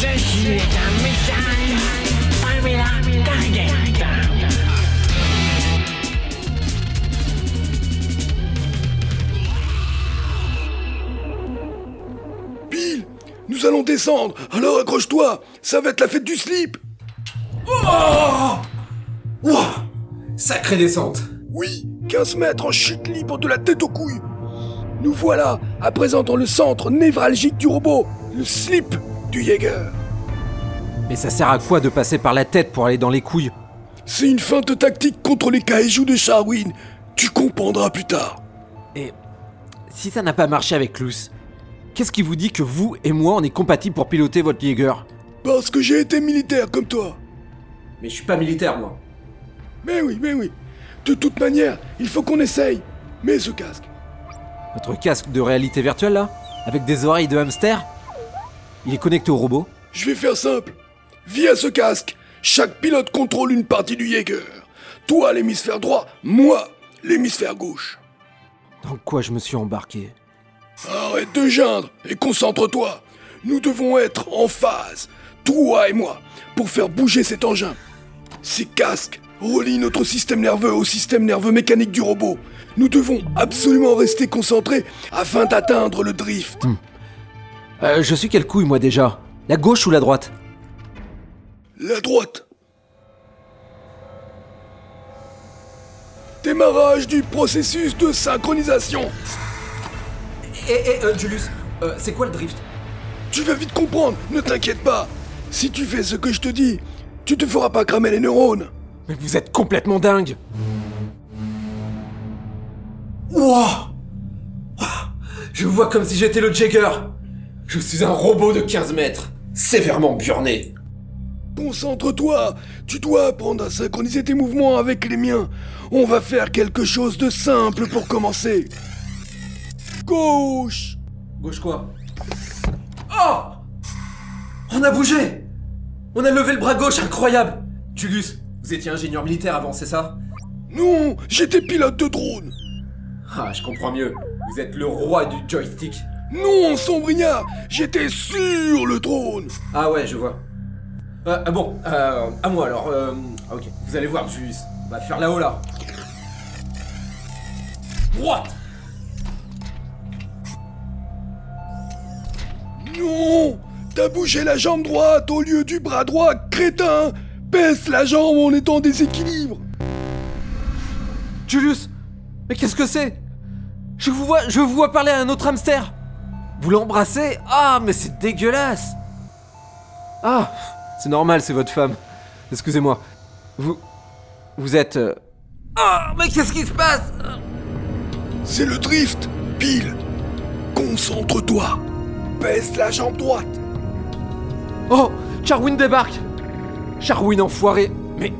Ceci est un message Pamela Target. Nous allons descendre, alors accroche-toi, ça va être la fête du slip. Wouah Sacrée descente Oui, 15 mètres en chute libre de la tête aux couilles. Nous voilà à présent dans le centre névralgique du robot, le slip du Jaeger. Mais ça sert à quoi de passer par la tête pour aller dans les couilles? C'est une feinte tactique contre les kaiju de Charwin. Tu comprendras plus tard. Et si ça n'a pas marché avec Luce, qu'est-ce qui vous dit que vous et moi on est compatibles pour piloter votre Jaeger? Parce que j'ai été militaire comme toi. Mais je suis pas militaire, moi. Mais oui, mais oui. De toute manière, il faut qu'on essaye. Mets ce casque. Votre casque de réalité virtuelle là? Avec des oreilles de hamster? Il est connecté au robot Je vais faire simple. Via ce casque, chaque pilote contrôle une partie du Jaeger. Toi l'hémisphère droit, moi l'hémisphère gauche. Dans quoi je me suis embarqué? Arrête de geindre et concentre-toi. Nous devons être en phase, toi et moi, pour faire bouger cet engin. Ces casques relient notre système nerveux au système nerveux mécanique du robot. Nous devons absolument rester concentrés afin d'atteindre le drift. Euh, Je suis quelle couille moi déjà? La gauche ou la droite? La droite. Démarrage du processus de synchronisation. Eh, eh, euh, Julius, euh, c'est quoi le drift? Tu vas vite comprendre, ne t'inquiète pas. Si tu fais ce que je te dis, tu te feras pas cramer les neurones. Mais vous êtes complètement dingue Wouah Je vois comme si j'étais le Jagger Je suis un robot de 15 mètres, sévèrement burné. Concentre-toi, tu dois apprendre à synchroniser tes mouvements avec les miens. On va faire quelque chose de simple pour commencer. Gauche Gauche quoi? Oh On a bougé On a levé le bras gauche, incroyable Julius, vous étiez ingénieur militaire avant, c'est ça? Non, j'étais pilote de drone. Ah, je comprends mieux. Vous êtes le roi du joystick. Non, sombriard, j'étais sur le drone. Ah ouais, je vois. Euh, ah bon, euh, à moi alors. Euh, ok, vous allez voir, Julius. On va faire là-haut là. Droite Non T'as bougé la jambe droite au lieu du bras droit, crétin Baisse la jambe en étant en déséquilibre Julius Mais qu'est-ce que c'est? Je vous vois, je vous vois parler à un autre hamster Vous l'embrassez? Ah, mais c'est dégueulasse! Ah, c'est normal, c'est votre femme. Excusez-moi. Vous... Vous êtes... euh, Ah, mais qu'est-ce qui se passe? C'est le drift, pile. Concentre-toi. Baisse la jambe droite. Oh Charwin débarque. Charwin enfoiré. Mais...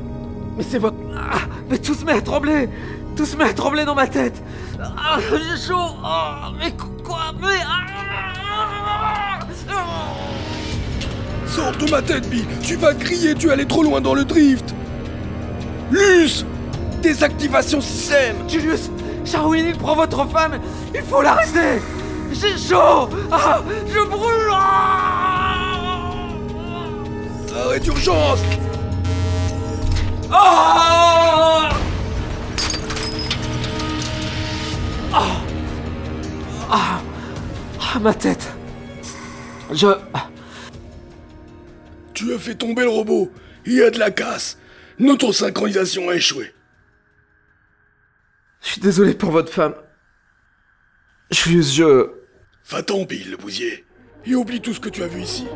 Mais c'est votre... Ah, mais tout se met à trembler. Tout se met à trembler dans ma tête. Ah, j'ai chaud. Ah, mais quoi Mais... ah, ah, Sors de ma tête, Bill Tu vas crier, tu es allé trop loin dans le drift. Luce Désactivation système. Julius Charwin, il prend votre femme. Il faut l'arrêter J'ai chaud. Ah, je brûle. Ah Arrêt d'urgence ma tête. Je... Tu as fait tomber le robot. Il y a de la casse. Notre synchronisation a échoué. Je suis désolé pour votre femme. Julius, je... Va-t'en, Bill, le bousier. Et oublie tout ce que tu as vu ici